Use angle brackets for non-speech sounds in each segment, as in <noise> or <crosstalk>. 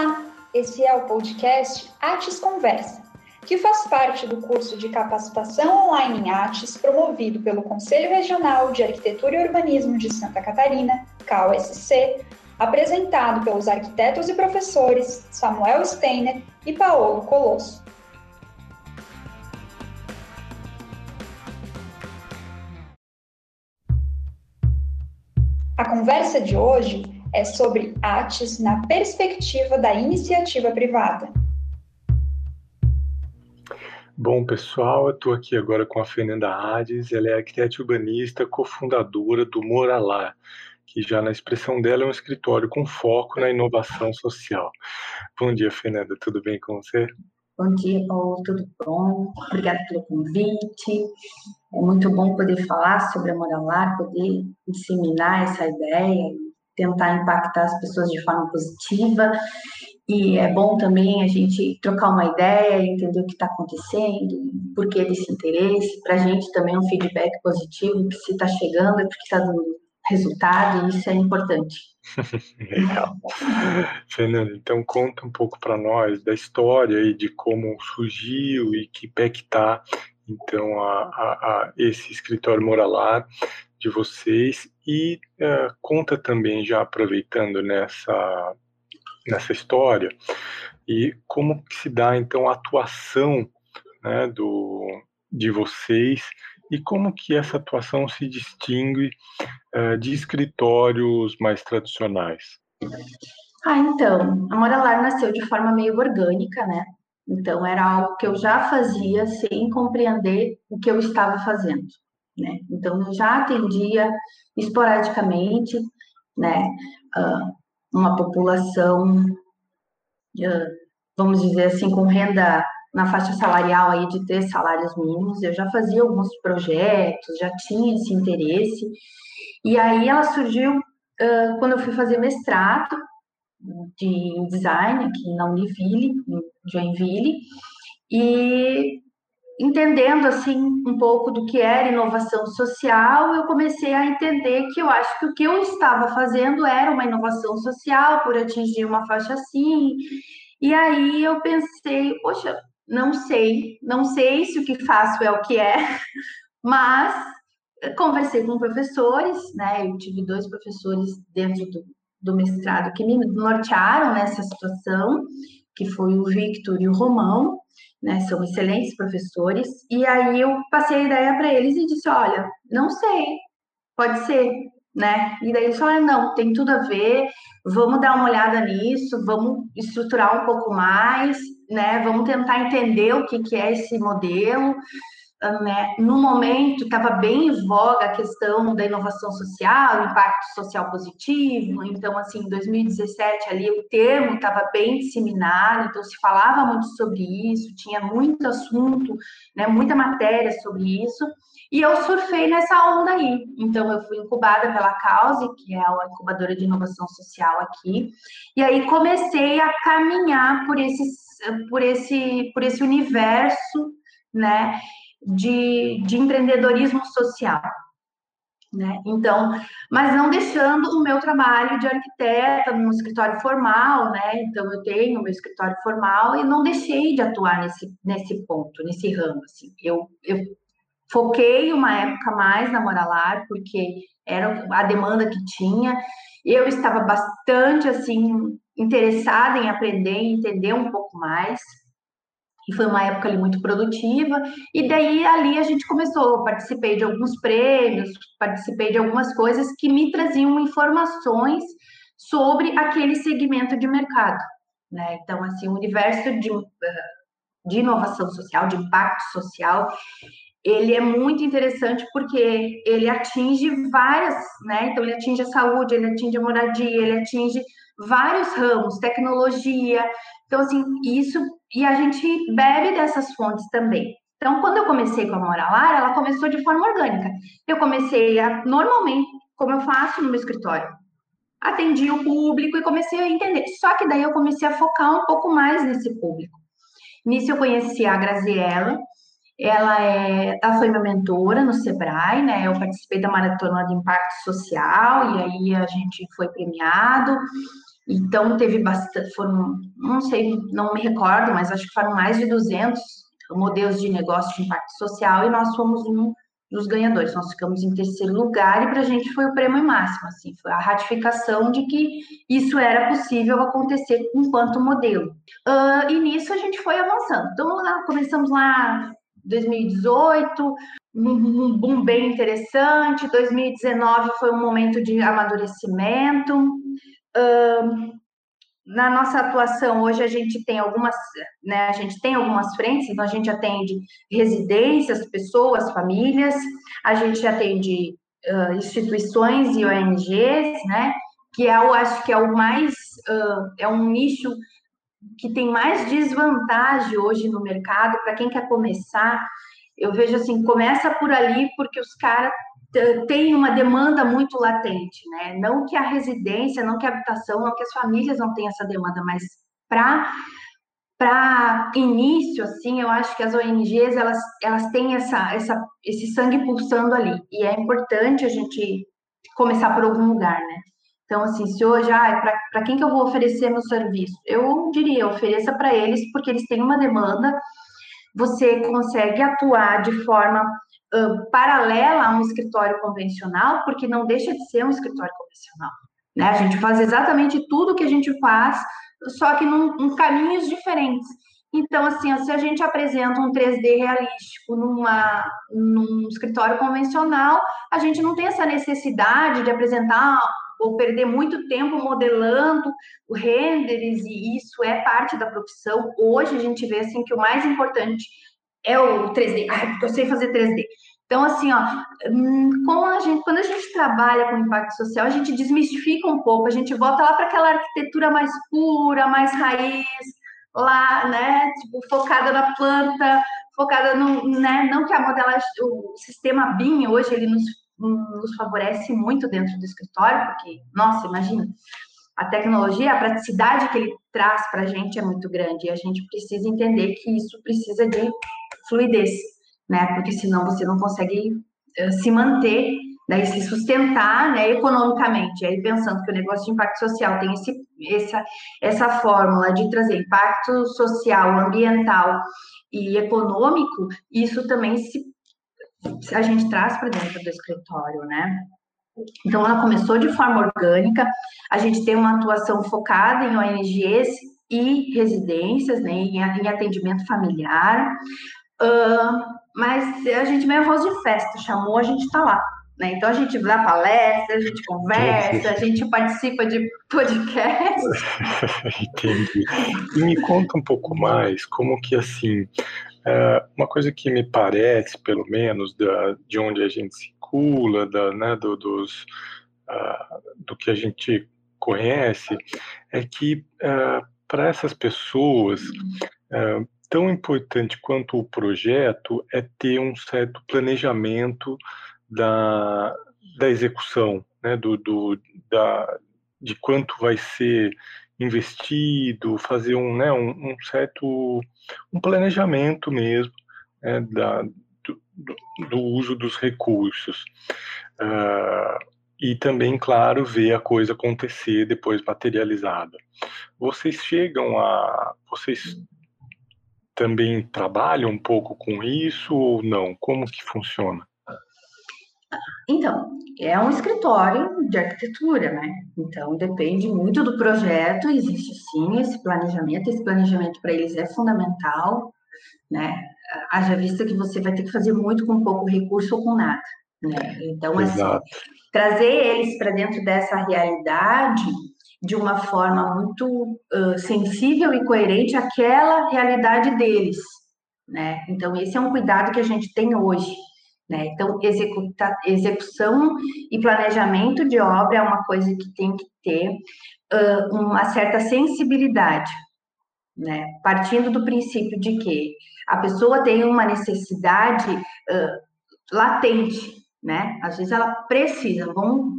Olá, esse é o podcast Artes Conversa, que faz parte do curso de capacitação online em artes promovido pelo Conselho Regional de Arquitetura e Urbanismo de Santa Catarina, CAUSC, apresentado pelos arquitetos e professores Samuel Steiner e Paolo Colosso. A conversa de hoje é sobre artes na perspectiva da iniciativa privada. Bom, pessoal, eu estou aqui agora com a Fernanda Hades, ela é arquiteta urbanista, cofundadora do Moralar, que já na expressão dela é um escritório com foco na inovação social. Bom dia, Fernanda, tudo bem com você? Bom dia, Paulo, tudo bom? Obrigada pelo convite. É muito bom poder falar sobre a Moralar, poder disseminar essa ideia, tentar impactar as pessoas de forma positiva. E é bom também a gente trocar uma ideia, entender o que está acontecendo, por que desse interesse. Para a gente também é um feedback positivo, que se está chegando é porque está dando resultado, e isso é importante. <laughs> Legal. Fernando, então conta um pouco para nós da história e de como surgiu e que pé que está então a, a, a, esse escritório moralar de vocês e uh, conta também já aproveitando nessa nessa história e como se dá então a atuação né, do de vocês e como que essa atuação se distingue uh, de escritórios mais tradicionais? Ah, então, a Moralar nasceu de forma meio orgânica, né? Então, era algo que eu já fazia sem compreender o que eu estava fazendo, né? Então, eu já atendia esporadicamente, né, uma população, vamos dizer assim, com renda na faixa salarial aí de três salários mínimos, eu já fazia alguns projetos, já tinha esse interesse, e aí ela surgiu quando eu fui fazer mestrado de design aqui na Univille, em Joinville, e entendendo assim um pouco do que era inovação social, eu comecei a entender que eu acho que o que eu estava fazendo era uma inovação social por atingir uma faixa assim. E aí eu pensei, poxa, não sei, não sei se o que faço é o que é, <laughs> mas conversei com professores, né? Eu tive dois professores dentro do, do mestrado que me nortearam nessa situação, que foi o Victor e o Romão, né? São excelentes professores. E aí eu passei a ideia para eles e disse: olha, não sei, pode ser, né? E daí eles falaram: não, tem tudo a ver, vamos dar uma olhada nisso, vamos estruturar um pouco mais, né? Vamos tentar entender o que, que é esse modelo né, no momento estava bem em voga a questão da inovação social, impacto social positivo. Então, assim, em 2017 ali o termo estava bem disseminado, então se falava muito sobre isso, tinha muito assunto, né, muita matéria sobre isso. E eu surfei nessa onda aí. Então, eu fui incubada pela Cause, que é a incubadora de inovação social aqui. E aí comecei a caminhar por, esses, por, esse, por esse universo, né? De, de empreendedorismo social. Né? Então, mas não deixando o meu trabalho de arquiteta no escritório formal, né? Então, eu tenho meu escritório formal e não deixei de atuar nesse, nesse ponto, nesse ramo, assim. Eu, eu foquei uma época mais na Moralar, porque era a demanda que tinha. Eu estava bastante, assim, interessada em aprender, entender um pouco mais, e foi uma época ali muito produtiva, e daí ali a gente começou, participei de alguns prêmios, participei de algumas coisas que me traziam informações sobre aquele segmento de mercado, né? Então, assim, o universo de, de inovação social, de impacto social, ele é muito interessante porque ele atinge várias, né? Então, ele atinge a saúde, ele atinge a moradia, ele atinge vários ramos, tecnologia. Então, assim, isso e a gente bebe dessas fontes também. Então, quando eu comecei com a Moralar, ela começou de forma orgânica. Eu comecei a, normalmente, como eu faço no meu escritório, atendi o público e comecei a entender. Só que daí eu comecei a focar um pouco mais nesse público. Nisso eu conheci a Graziella, ela, é, ela foi minha mentora no Sebrae, né? Eu participei da Maratona de Impacto Social e aí a gente foi premiado Então, teve bastante, foram, não sei, não me recordo, mas acho que foram mais de 200 modelos de negócio de impacto social e nós fomos um dos ganhadores. Nós ficamos em terceiro lugar e para a gente foi o prêmio máximo, assim, foi a ratificação de que isso era possível acontecer enquanto modelo. Uh, e nisso a gente foi avançando. Então, lá, começamos lá 2018, um boom bem interessante. 2019 foi um momento de amadurecimento. Na nossa atuação hoje a gente tem algumas, né, a gente tem algumas frentes, então a gente atende residências, pessoas, famílias, a gente atende uh, instituições e ONGs, né, que é, eu acho que é o mais, uh, é um nicho que tem mais desvantagem hoje no mercado para quem quer começar. Eu vejo assim, começa por ali porque os caras tem uma demanda muito latente, né? Não que a residência, não que a habitação, não que as famílias não tenham essa demanda, mas para para início, assim, eu acho que as ONGs elas, elas têm essa, essa, esse sangue pulsando ali e é importante a gente começar por algum lugar, né? Então, assim, se hoje, ah, para quem que eu vou oferecer meu serviço? Eu diria, ofereça para eles, porque eles têm uma demanda, você consegue atuar de forma uh, paralela a um escritório convencional, porque não deixa de ser um escritório convencional. Né? A gente faz exatamente tudo que a gente faz, só que em caminhos diferentes. Então, assim, se a gente apresenta um 3D realístico numa, num escritório convencional, a gente não tem essa necessidade de apresentar ou perder muito tempo modelando renders, e isso é parte da profissão. Hoje a gente vê assim que o mais importante é o 3D. Ai, eu sei fazer 3D. Então, assim, ó, com a gente, quando a gente trabalha com impacto social, a gente desmistifica um pouco, a gente volta lá para aquela arquitetura mais pura, mais raiz, lá, né, tipo, focada na planta, focada no, né, não que a modelagem, o sistema BIM hoje, ele nos, nos favorece muito dentro do escritório, porque, nossa, imagina, a tecnologia, a praticidade que ele traz para a gente é muito grande, e a gente precisa entender que isso precisa de fluidez, né? Porque senão você não consegue uh, se manter, né? E se sustentar, né? Economicamente. Aí pensando que o negócio de impacto social tem esse, essa, essa fórmula de trazer impacto social, ambiental e econômico, isso também se a gente traz para dentro do escritório, né? Então, ela começou de forma orgânica, a gente tem uma atuação focada em ONGs e residências, né, em atendimento familiar, Uh, mas a gente meio voz de festa, chamou, a gente está lá. Né? Então a gente dá palestra, a gente conversa, a gente participa de podcast. <laughs> Entendi. E me conta um pouco mais como que assim, uh, uma coisa que me parece, pelo menos, da, de onde a gente circula, da, né, do, dos, uh, do que a gente conhece, é que uh, para essas pessoas tão importante quanto o projeto é ter um certo planejamento da, da execução, né, do, do, da, de quanto vai ser investido, fazer um, né, um, um certo um planejamento mesmo né, da, do, do, uso dos recursos. Uh, e também, claro, ver a coisa acontecer depois materializada. Vocês chegam a. Vocês também trabalha um pouco com isso ou não? Como que funciona? Então, é um escritório de arquitetura, né? Então, depende muito do projeto, existe sim esse planejamento, esse planejamento para eles é fundamental, né? Haja vista que você vai ter que fazer muito com pouco recurso ou com nada, né? Então, assim, trazer eles para dentro dessa realidade de uma forma muito uh, sensível e coerente àquela realidade deles, né? Então, esse é um cuidado que a gente tem hoje, né? Então, executa, execução e planejamento de obra é uma coisa que tem que ter uh, uma certa sensibilidade, né? Partindo do princípio de que a pessoa tem uma necessidade uh, latente, né? Às vezes ela precisa, vamos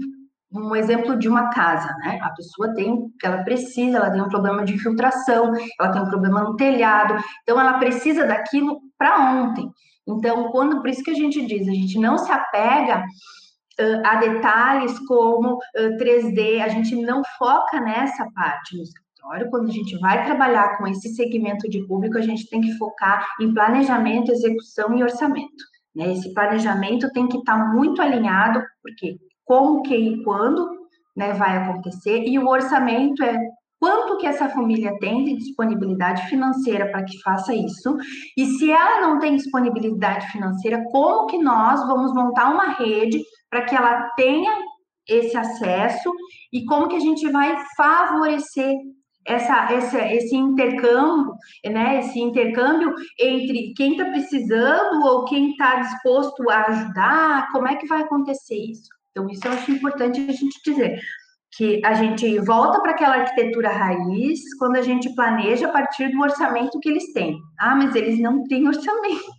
um exemplo de uma casa, né? A pessoa tem, ela precisa, ela tem um problema de infiltração, ela tem um problema no telhado, então ela precisa daquilo para ontem. Então, quando, por isso que a gente diz, a gente não se apega uh, a detalhes como uh, 3D, a gente não foca nessa parte no escritório. Quando a gente vai trabalhar com esse segmento de público, a gente tem que focar em planejamento, execução e orçamento. Né? Esse planejamento tem que estar tá muito alinhado, porque como, que e quando né, vai acontecer, e o orçamento é quanto que essa família tem de disponibilidade financeira para que faça isso, e se ela não tem disponibilidade financeira, como que nós vamos montar uma rede para que ela tenha esse acesso e como que a gente vai favorecer essa, essa, esse intercâmbio, né, esse intercâmbio entre quem está precisando ou quem está disposto a ajudar, como é que vai acontecer isso? Então, isso eu acho importante a gente dizer, que a gente volta para aquela arquitetura raiz quando a gente planeja a partir do orçamento que eles têm. Ah, mas eles não têm orçamento.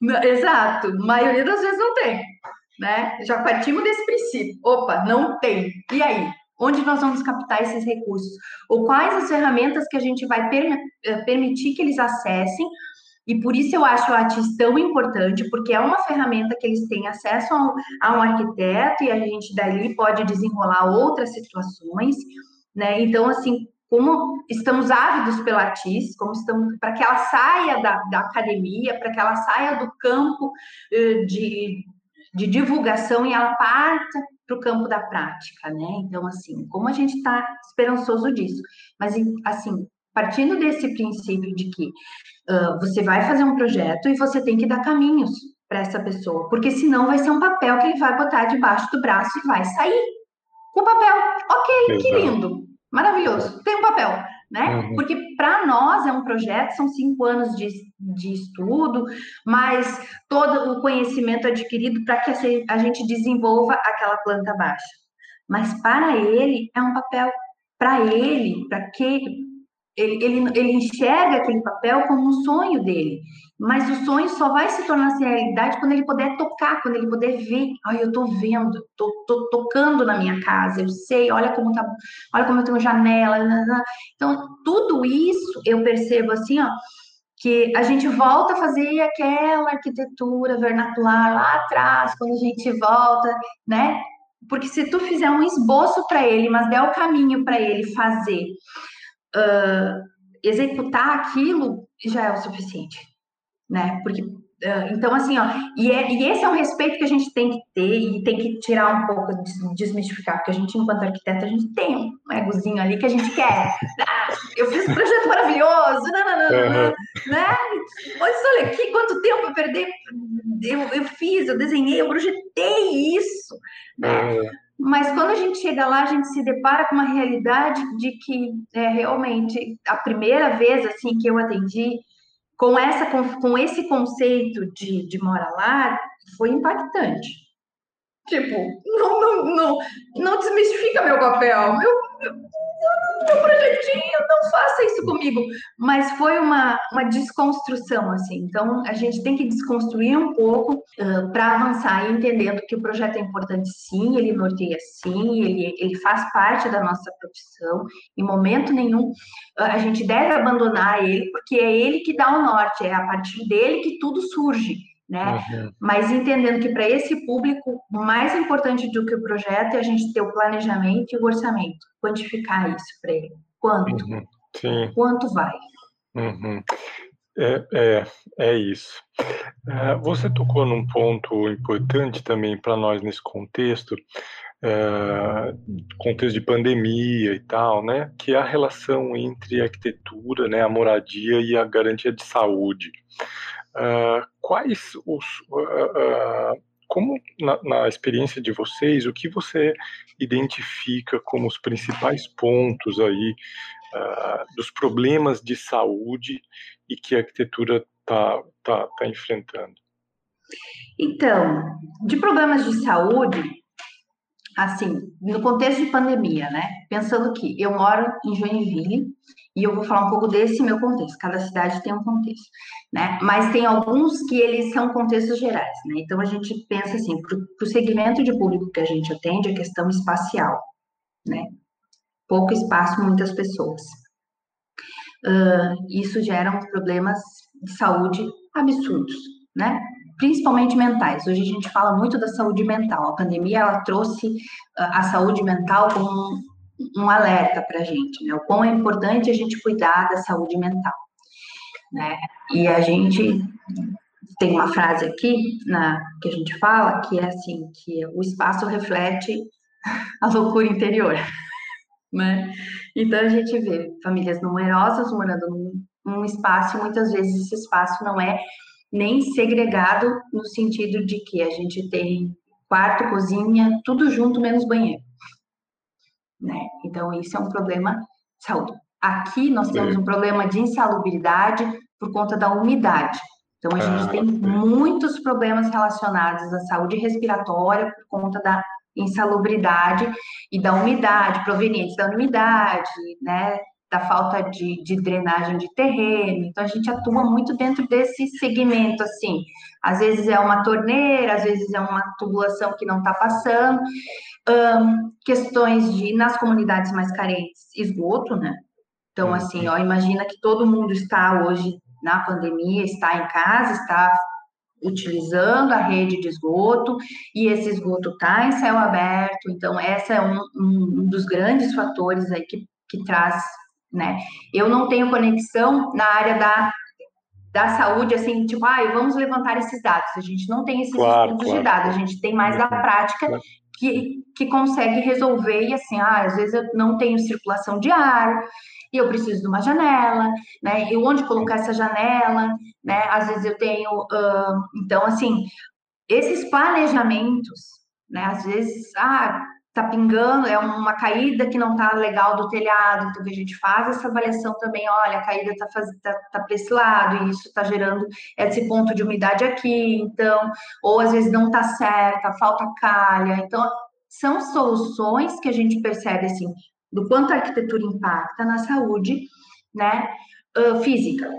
<laughs> Exato, a maioria das vezes não tem, né? Já partimos desse princípio. Opa, não tem. E aí? Onde nós vamos captar esses recursos? Ou quais as ferramentas que a gente vai per eh, permitir que eles acessem? E por isso eu acho o ATIS tão importante, porque é uma ferramenta que eles têm acesso a um, a um arquiteto e a gente dali pode desenrolar outras situações, né? Então, assim, como estamos ávidos pela ATIS, como estamos para que ela saia da, da academia, para que ela saia do campo uh, de, de divulgação e ela parta para o campo da prática, né? Então, assim, como a gente está esperançoso disso, mas assim, partindo desse princípio de que uh, você vai fazer um projeto e você tem que dar caminhos para essa pessoa, porque senão vai ser um papel que ele vai botar debaixo do braço e vai sair com o papel. Ok, Exato. que lindo, maravilhoso, tem um papel né? Uhum. Porque para nós é um projeto, são cinco anos de, de estudo, mas todo o conhecimento adquirido para que a gente desenvolva aquela planta baixa. Mas para ele é um papel, para ele, para que ele, ele, ele enxerga aquele papel como um sonho dele. Mas o sonho só vai se tornar realidade quando ele puder tocar, quando ele puder ver. Ai, eu tô vendo, tô, tô tocando na minha casa, eu sei, olha como tá, olha como eu tenho janela. Então, tudo isso eu percebo assim, ó, que a gente volta a fazer aquela arquitetura vernacular lá atrás, quando a gente volta, né? Porque se tu fizer um esboço para ele, mas der o caminho para ele fazer uh, executar aquilo já é o suficiente, né? Porque uh, então assim, ó, e, é, e esse é um respeito que a gente tem que ter e tem que tirar um pouco, desmistificar, porque a gente, enquanto arquiteto, a gente tem um egozinho ali que a gente quer. <laughs> Ah, eu fiz um projeto maravilhoso, uhum. né? Mas olha aqui quanto tempo eu perdi, eu, eu fiz, eu desenhei, eu projetei isso, né? Uhum. Mas quando a gente chega lá, a gente se depara com uma realidade de que é, realmente a primeira vez assim que eu atendi com essa com, com esse conceito de, de mora lá foi impactante. Tipo, não, não, não, não desmistifica meu papel. Meu, meu, meu projetinho, não faça isso comigo. Mas foi uma, uma desconstrução, assim. Então, a gente tem que desconstruir um pouco uh, para avançar e entendendo que o projeto é importante, sim, ele norteia, sim, ele, ele faz parte da nossa profissão. Em momento nenhum, a gente deve abandonar ele, porque é ele que dá o norte, é a partir dele que tudo surge né? Uhum. Mas entendendo que para esse público, mais importante do que o projeto é a gente ter o planejamento e o orçamento, quantificar isso para ele. Quanto? Uhum. Sim. Quanto vai? Uhum. É, é, é isso. É, você tocou num ponto importante também para nós nesse contexto, é, contexto de pandemia e tal, né? Que é a relação entre a arquitetura, né, a moradia e a garantia de saúde. Uh, quais os. Como na, na, experiência de vocês, o que você identifica como os principais pontos aí dos problemas de saúde e que a arquitetura está tá, tá enfrentando? Então, de problemas de saúde, assim, no contexto de pandemia, né? Pensando que eu moro em Joinville e eu vou falar um pouco desse meu contexto. Cada cidade tem um contexto, né? Mas tem alguns que eles são contextos gerais, né? Então a gente pensa assim, para o segmento de público que a gente atende, a questão espacial, né? Pouco espaço, muitas pessoas. Uh, isso gera problemas de saúde absurdos, né? principalmente mentais. Hoje a gente fala muito da saúde mental. A pandemia ela trouxe a saúde mental como um, um alerta para a gente, né? O quão é importante a gente cuidar da saúde mental, né? E a gente tem uma frase aqui na que a gente fala que é assim que o espaço reflete <laughs> a loucura interior, né? Então a gente vê famílias numerosas morando num, num espaço muitas vezes esse espaço não é nem segregado no sentido de que a gente tem quarto, cozinha, tudo junto menos banheiro, né? Então isso é um problema de saúde. Aqui nós temos um problema de insalubridade por conta da umidade. Então, a gente ah, tem muitos problemas relacionados à saúde respiratória por conta da insalubridade e da umidade, provenientes da umidade, né, da falta de, de, drenagem de terreno. Então, a gente atua muito dentro desse segmento, assim. Às vezes é uma torneira, às vezes é uma tubulação que não está passando. Um, questões de, nas comunidades mais carentes, esgoto, né? Então, assim, ó, imagina que todo mundo está hoje na pandemia, está em casa, está utilizando a rede de esgoto e esse esgoto está em céu aberto, então essa é um, um, dos grandes fatores aí que, que traz, né? Eu não tenho conexão na área da, da saúde, assim, tipo, ah, vamos levantar esses dados, a gente não tem esses claro, estudos claro. de dados, a gente tem mais da prática que, que consegue resolver, e assim, ah, às vezes eu não tenho circulação de ar, e eu preciso de uma janela, né? E onde colocar essa janela, né? Às vezes eu tenho, uh, então assim, esses planejamentos, né? Às vezes, ah, tá pingando, é uma caída que não tá legal do telhado, então a gente faz essa avaliação também, olha, a caída tá, faz, tá, tá para esse lado, e isso tá gerando esse ponto de umidade aqui, então, ou às vezes não tá certa, falta calha, então são soluções que a gente percebe assim, do quanto a arquitetura impacta na saúde, né, física.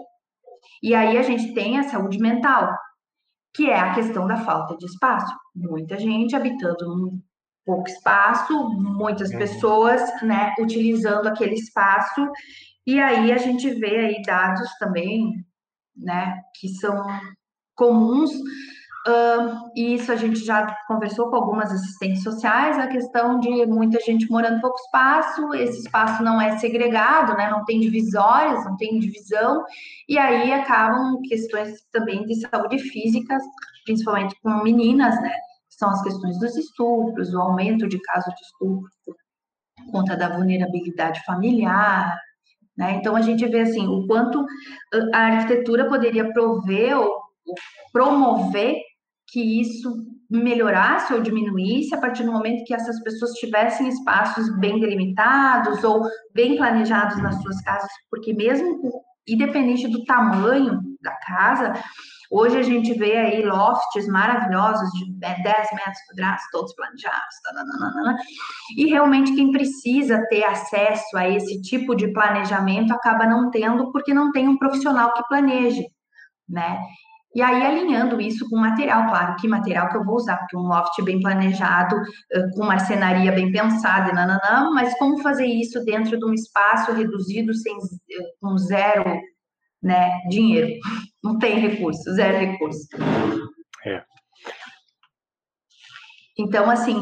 E aí a gente tem a saúde mental, que é a questão da falta de espaço. Muita gente habitando um pouco espaço, muitas uhum. pessoas, né, utilizando aquele espaço, e aí a gente vê aí dados também, né, que são comuns Uh, isso a gente já conversou com algumas assistentes sociais, a questão de muita gente morando pouco espaço, esse espaço não é segregado, né, não tem divisórias, não tem divisão, e aí acabam questões também de saúde física, principalmente com meninas, né, são as questões dos estupros, o aumento de casos de estupro por conta da vulnerabilidade familiar, né, então a gente vê assim, o quanto a arquitetura poderia prover ou promover que isso melhorasse ou diminuísse a partir do momento que essas pessoas tivessem espaços bem delimitados ou bem planejados nas suas casas, porque mesmo independente do tamanho da casa, hoje a gente vê aí lofts maravilhosos de 10 metros quadrados, todos planejados, e realmente quem precisa ter acesso a esse tipo de planejamento acaba não tendo porque não tem um profissional que planeje, né? E aí, alinhando isso com material, claro, que material que eu vou usar, porque um loft bem planejado, com marcenaria bem pensada, nananã, mas como fazer isso dentro de um espaço reduzido, sem, com zero né, dinheiro? <laughs> Não tem recurso, zero recurso. É. Então, assim,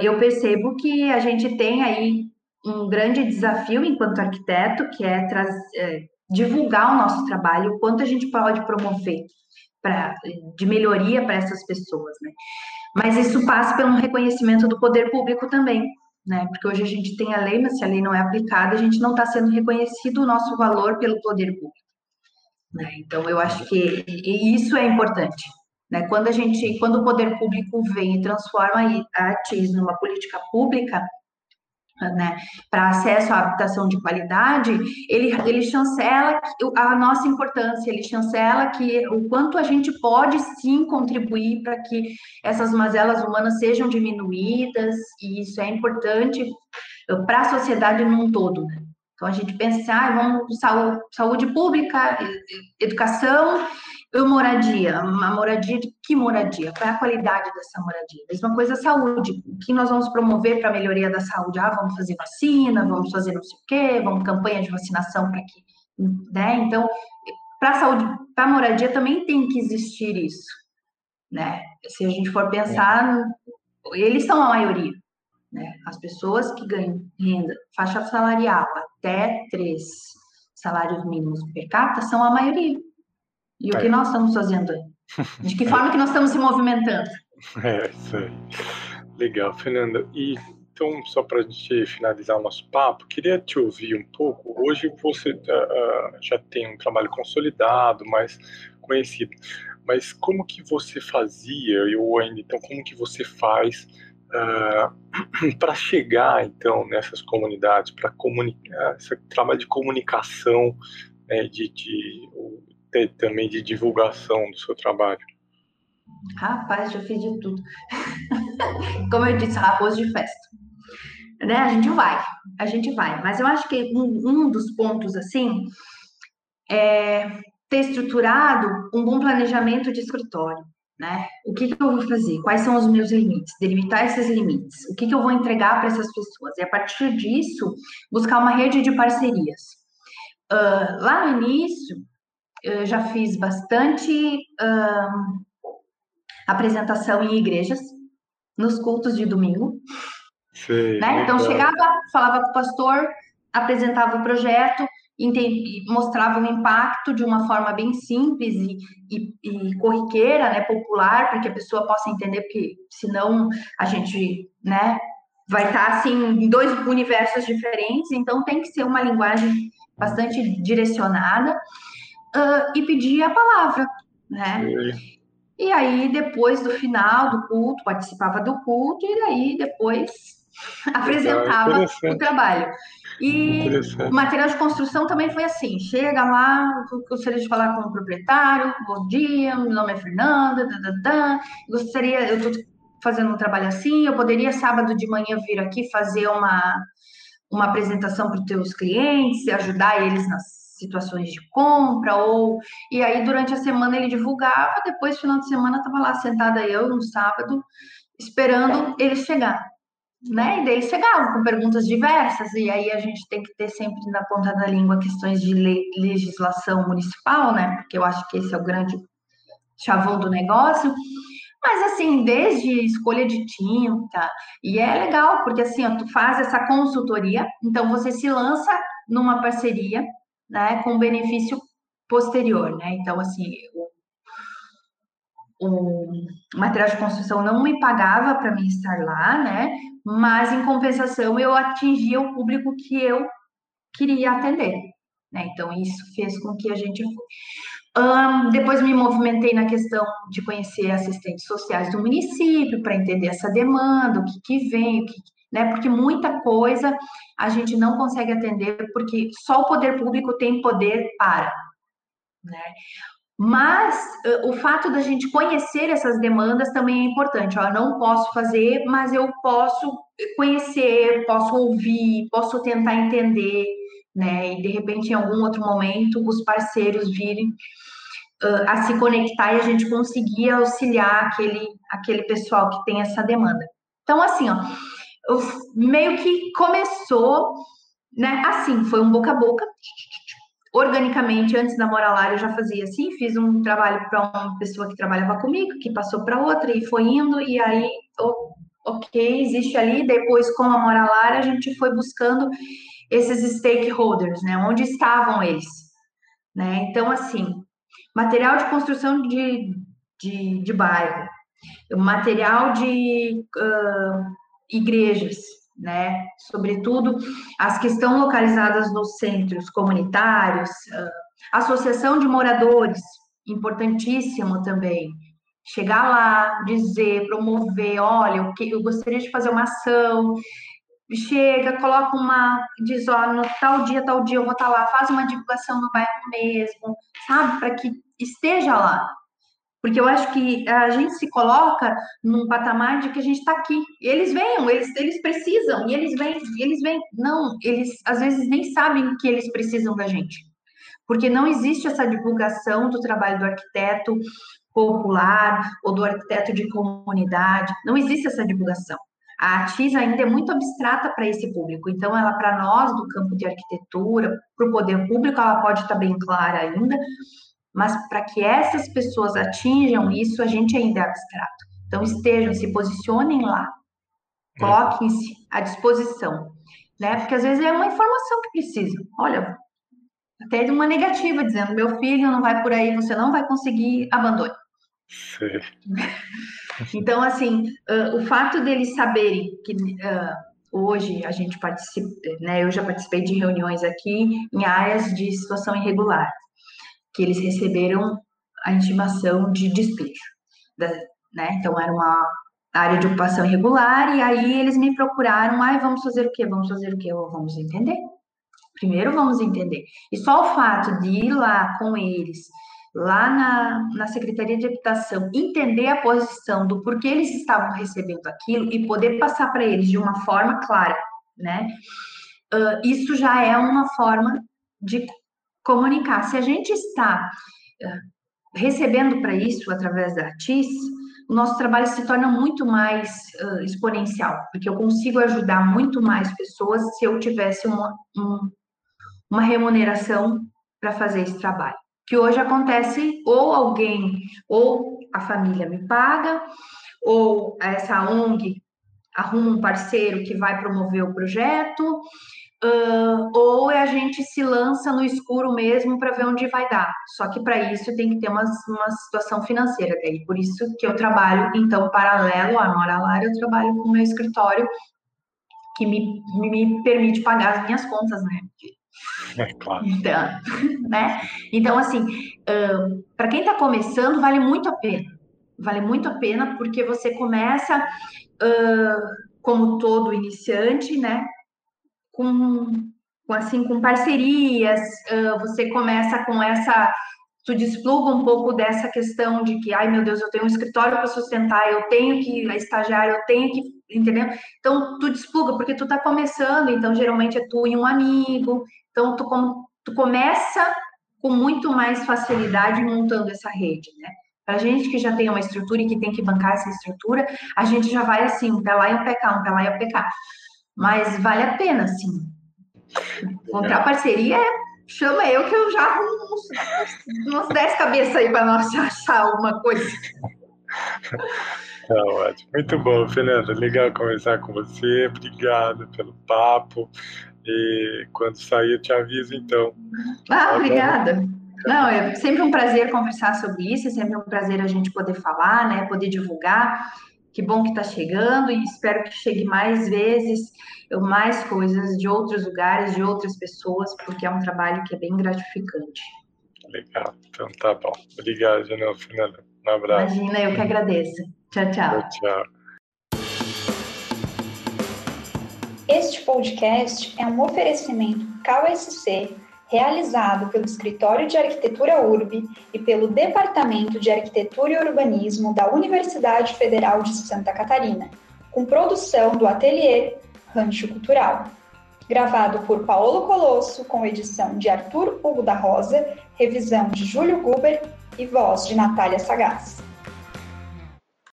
eu percebo que a gente tem aí um grande desafio enquanto arquiteto, que é trazer divulgar o nosso trabalho, o quanto a gente pode promover pra, de melhoria para essas pessoas, né? Mas isso passa pelo reconhecimento do poder público também, né? Porque hoje a gente tem a lei, mas se a lei não é aplicada, a gente não está sendo reconhecido o nosso valor pelo poder público. Né? Então, eu acho que isso é importante. Né? Quando a gente, quando o poder público vem e transforma a artes numa política pública, né, para acesso à habitação de qualidade, ele, ele chancela a nossa importância, ele chancela que o quanto a gente pode sim contribuir para que essas mazelas humanas sejam diminuídas, e isso é importante para a sociedade num todo. Né? Então a gente pensa assim, ah, vamos saúde, saúde pública, educação moradia, uma moradia de que moradia? Qual é a qualidade dessa moradia? Mesma coisa saúde. O que nós vamos promover para a melhoria da saúde? Ah, vamos fazer vacina, vamos fazer não sei o quê, vamos campanha de vacinação para que, né? Então, para a saúde, para a moradia também tem que existir isso, né? Se a gente for pensar, eles são a maioria, né? As pessoas que ganham renda, faixa salarial até três salários mínimos per capita são a maioria. E o é. que nós estamos fazendo? De que forma que nós estamos se movimentando? É, isso aí. Legal, Fernanda. E então, só para a gente finalizar o nosso papo, queria te ouvir um pouco. Hoje você uh, já tem um trabalho consolidado, mais conhecido. Mas como que você fazia, ou ainda então, como que você faz uh, ah, <clears throat> para chegar então nessas comunidades, para comunicar, esse trabalho de comunicação, né, de, de, de, também de divulgação do seu trabalho? Rapaz, já fiz de tudo. <laughs> Como eu disse, arroz de festa. Né? A gente vai, a gente vai. Mas eu acho que um, um dos pontos, assim, é ter estruturado um bom planejamento de escritório. Né? O que, que eu vou fazer? Quais são os meus limites? Delimitar esses limites. O que, que eu vou entregar para essas pessoas? E a partir disso, buscar uma rede de parcerias. Uh, lá no início, eu já fiz bastante uh, apresentação em igrejas, nos cultos de domingo. Sei, né? Então, chegava, falava com o pastor, apresentava o projeto, mostrava o impacto de uma forma bem simples e, e, e, corriqueira, né, popular, para que a pessoa possa entender, porque senão a gente, né, vai estar tá, assim em dois universos diferentes, então tem que ser uma linguagem bastante direcionada uh, e pedir a palavra, né? E aí depois do final do culto participava do culto e aí depois <laughs> apresentava o trabalho. E o material de construção também foi assim: chega lá, gostaria de falar com o proprietário, bom dia, meu nome é Fernanda, da, da, da. gostaria, eu estou fazendo um trabalho assim, eu poderia sábado de manhã vir aqui fazer uma, uma apresentação para os teus clientes, ajudar eles nas situações de compra, ou e aí durante a semana ele divulgava, depois final de semana estava lá sentada eu no sábado, esperando ele chegar né? E daí eles chegavam com perguntas diversas, e aí a gente tem que ter sempre na ponta da língua questões de legislação municipal, né? Porque eu acho que esse é o grande chavão do negócio. Mas assim, desde escolha de tinta, e é legal, porque assim, ó, tu faz essa consultoria, então você se lança numa parceria, né, com benefício posterior, né? Então, assim, o, o material de construção não me pagava para mim estar lá, né? mas em compensação eu atingia o público que eu queria atender. Né? Então, isso fez com que a gente. Um, depois me movimentei na questão de conhecer assistentes sociais do município para entender essa demanda, o que, que vem, o que, né? Porque muita coisa a gente não consegue atender porque só o poder público tem poder para. Né? Mas o fato da gente conhecer essas demandas também é importante. Ó, não posso fazer, mas eu posso conhecer, posso ouvir, posso tentar entender, né? E de repente, em algum outro momento, os parceiros virem uh, a se conectar e a gente conseguir auxiliar aquele, aquele pessoal que tem essa demanda. Então, assim, ó, meio que começou, né? Assim, foi um boca a boca organicamente, antes da Moralar, eu já fazia assim, fiz um trabalho para uma pessoa que trabalhava comigo, que passou para outra e foi indo, e aí, ok, existe ali. Depois, com a Moralar, a gente foi buscando esses stakeholders, né? Onde estavam eles, né? Então, assim, material de construção de, de, de bairro, material de uh, igrejas, né? Sobretudo as que estão localizadas nos centros comunitários, associação de moradores, importantíssimo também. Chegar lá, dizer, promover, olha, eu gostaria de fazer uma ação, chega, coloca uma, diz, ó, no tal dia, tal dia eu vou estar lá, faz uma divulgação no bairro mesmo, sabe, para que esteja lá, porque eu acho que a gente se coloca num patamar de que a gente está aqui. Eles venham, eles, eles precisam, e eles vêm, eles vêm. Não, eles às vezes nem sabem que eles precisam da gente. Porque não existe essa divulgação do trabalho do arquiteto popular ou do arquiteto de comunidade. Não existe essa divulgação. A ATIS ainda é muito abstrata para esse público. Então, ela, para nós, do campo de arquitetura, para o poder público, ela pode estar bem clara ainda, mas para que essas pessoas atinjam isso, a gente ainda é abstrato. Então, estejam, se posicionem lá, coloquem-se à disposição, né? Porque às vezes é uma informação que precisa. Olha, até de uma negativa, dizendo: meu filho não vai por aí, você não vai conseguir, abandone. <laughs> Então, assim, uh, o fato deles saberem que uh, hoje a gente participa, né? Eu já participei de reuniões aqui em áreas de situação irregular, que eles receberam a intimação de despejo, da, né? Então, era uma área de ocupação irregular, e aí eles me procuraram, ai, vamos fazer o quê? Vamos fazer o quê? Vamos entender. Primeiro vamos entender. E só o fato de ir lá com eles, lá na, na Secretaria de Habitação, entender a posição do porquê eles estavam recebendo aquilo e poder passar para eles de uma forma clara, né? Uh, isso já é uma forma de comunicar. Se a gente está uh, recebendo para isso através da ATIS, o nosso trabalho se torna muito mais uh, exponencial, porque eu consigo ajudar muito mais pessoas se eu tivesse uma, um, uma remuneração para fazer esse trabalho. Que hoje acontece ou alguém, ou a família me paga, ou essa ONG arruma um parceiro que vai promover o projeto, uh, ou a gente se lança no escuro mesmo para ver onde vai dar. Só que para isso tem que ter uma, uma situação financeira daí. Por isso que eu trabalho, então, paralelo à Nora Lara, eu trabalho com o meu escritório que me, me permite pagar as minhas contas, né? É claro. Então, <laughs> né? então assim, uh, para quem está começando, vale muito a pena. Vale muito a pena porque você começa, uh, como todo iniciante, né? Com, com assim, com parcerias, uh, você começa com essa tu despluga um pouco dessa questão de que, ai meu Deus, eu tenho um escritório para sustentar, eu tenho que estagiar, eu tenho que, entendeu? Então tu despluga porque tu tá começando, então geralmente é tu e um amigo, então, tu, tu começa com muito mais facilidade montando essa rede, né? Para gente que já tem uma estrutura e que tem que bancar essa estrutura, a gente já vai assim, um pé lá e um pé cá, um pé lá e um pé cá. Mas vale a pena, sim. Encontrar parceria, chama eu que eu já arrumo uns, uns 10 cabeças aí para nós achar alguma coisa. Tá ótimo. Muito bom, Fernanda. Legal conversar com você. Obrigado pelo papo. E quando sair, eu te aviso, então. Ah, tá obrigada. Não, é sempre um prazer conversar sobre isso, é sempre um prazer a gente poder falar, né, poder divulgar. Que bom que está chegando e espero que chegue mais vezes, mais coisas de outros lugares, de outras pessoas, porque é um trabalho que é bem gratificante. Legal, então tá bom. Obrigado, Janel Fernanda. Um abraço. Imagina, eu que agradeço. Tchau, tchau. Tchau, tchau. Este podcast é um oferecimento KSC realizado pelo Escritório de Arquitetura URB e pelo Departamento de Arquitetura e Urbanismo da Universidade Federal de Santa Catarina, com produção do Ateliê Rancho Cultural. Gravado por Paulo Colosso, com edição de Arthur Hugo da Rosa, revisão de Júlio Guber e voz de Natália Sagaz.